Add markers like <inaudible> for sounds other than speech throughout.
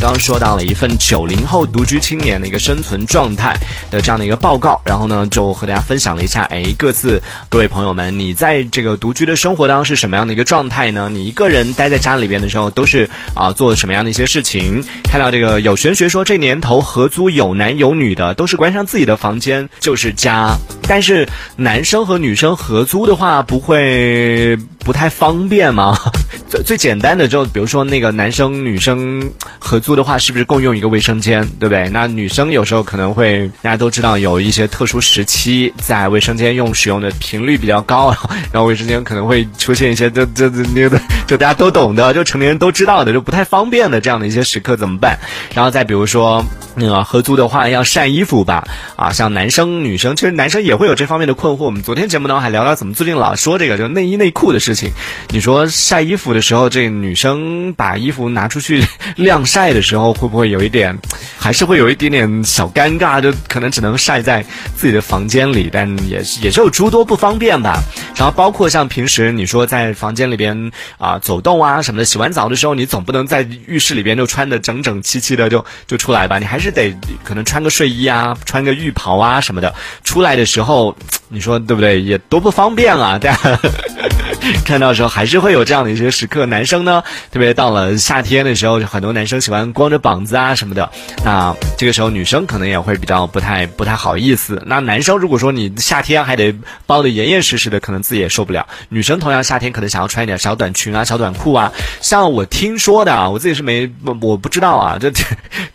刚刚说到了一份九零后独居青年的一个生存状态的这样的一个报告，然后呢，就和大家分享了一下，哎，各自各位朋友们，你在这个独居的生活当中是什么样的一个状态呢？你一个人待在家里边的时候，都是啊做什么样的一些事情？看到这个有玄学说，这年头合租有男有女的，都是关上自己的房间就是家，但是男生和女生合租的话，不会不太方便吗？最最简单的就比如说那个男生女生合租的话，是不是共用一个卫生间，对不对？那女生有时候可能会，大家都知道有一些特殊时期在卫生间用使用的频率比较高，然后卫生间可能会出现一些这这这那个就大家都懂的，就成年人都知道的，就不太方便的这样的一些时刻怎么办？然后再比如说那个合租的话要晒衣服吧，啊，像男生女生其实男生也会有这方面的困惑。我们昨天节目当中还聊到怎么最近老说这个就内衣内裤的事情，你说晒衣服的时候，这女生把衣服拿出去晾晒的时候，会不会有一点，还是会有一点点小尴尬？就可能只能晒在自己的房间里，但也是也是有诸多不方便吧。然后包括像平时你说在房间里边啊走动啊什么的，洗完澡的时候，你总不能在浴室里边就穿的整整齐齐的就就出来吧？你还是得可能穿个睡衣啊，穿个浴袍啊什么的，出来的时候，你说对不对？也多不方便啊！大家 <laughs> 看到时候还是会有这样的一些时刻。男生呢，特别到了夏天的时候，很多男生喜欢光着膀子啊什么的。那这个时候女生可能也会比较不太不太好意思。那男生如果说你夏天还得包的严严实实的，可能自己也受不了。女生同样夏天可能想要穿一点小短裙啊、小短裤啊。像我听说的啊，我自己是没我不知道啊，这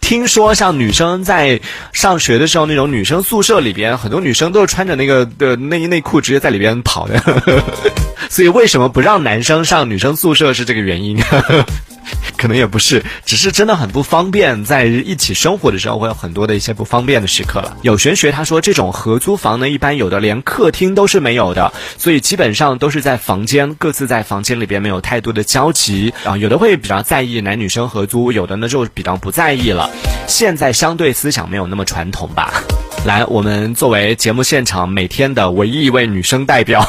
听说像女生在上学的时候，那种女生宿舍里边，很多女生都是穿着那个的内衣内裤直接在里边跑的。<laughs> 所以为什么不让男生上女生宿舍是这个原因？<laughs> 可能也不是，只是真的很不方便，在一起生活的时候会有很多的一些不方便的时刻了。有玄学他说，这种合租房呢，一般有的连客厅都是没有的，所以基本上都是在房间各自在房间里边没有太多的交集啊。有的会比较在意男女生合租，有的呢就比较不在意了。现在相对思想没有那么传统吧。来，我们作为节目现场每天的唯一一位女生代表。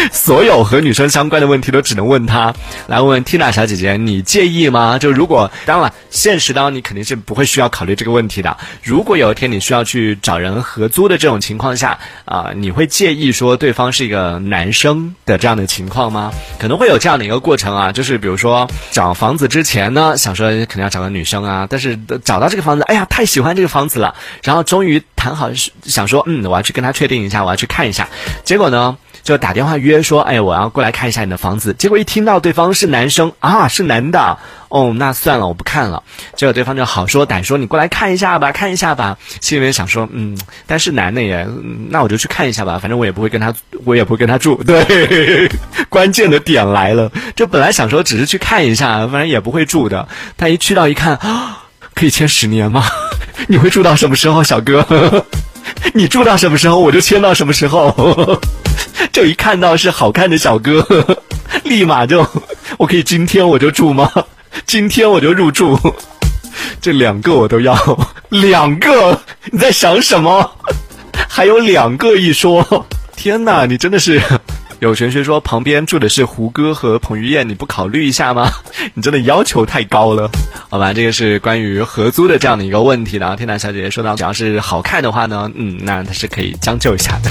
<laughs> 所有和女生相关的问题都只能问她。来问问 Tina 小姐姐，你介意吗？就如果当然了，现实当中你肯定是不会需要考虑这个问题的。如果有一天你需要去找人合租的这种情况下，啊，你会介意说对方是一个男生的这样的情况吗？可能会有这样的一个过程啊，就是比如说找房子之前呢，想说肯定要找个女生啊，但是找到这个房子，哎呀，太喜欢这个房子了，然后终于谈好想说，嗯，我要去跟他确定一下，我要去看一下，结果呢？就打电话约说，哎，我要过来看一下你的房子。结果一听到对方是男生啊，是男的，哦，那算了，我不看了。结果对方就好说歹说，你过来看一下吧，看一下吧。心里面想说，嗯，但是男的也，那我就去看一下吧，反正我也不会跟他，我也不会跟他住。对，关键的点来了，就本来想说只是去看一下，反正也不会住的。他一去到一看，可以签十年吗？<laughs> 你会住到什么时候，小哥？<laughs> 你住到什么时候，我就签到什么时候。<laughs> 就一看到是好看的小哥，<laughs> 立马就，我可以今天我就住吗？今天我就入住，这两个我都要，两个，你在想什么？还有两个一说，天哪，你真的是。有玄学说旁边住的是胡歌和彭于晏，你不考虑一下吗？你真的要求太高了，好吧？这个是关于合租的这样的一个问题的。天南小姐姐说到，只要是好看的话呢，嗯，那她是可以将就一下的。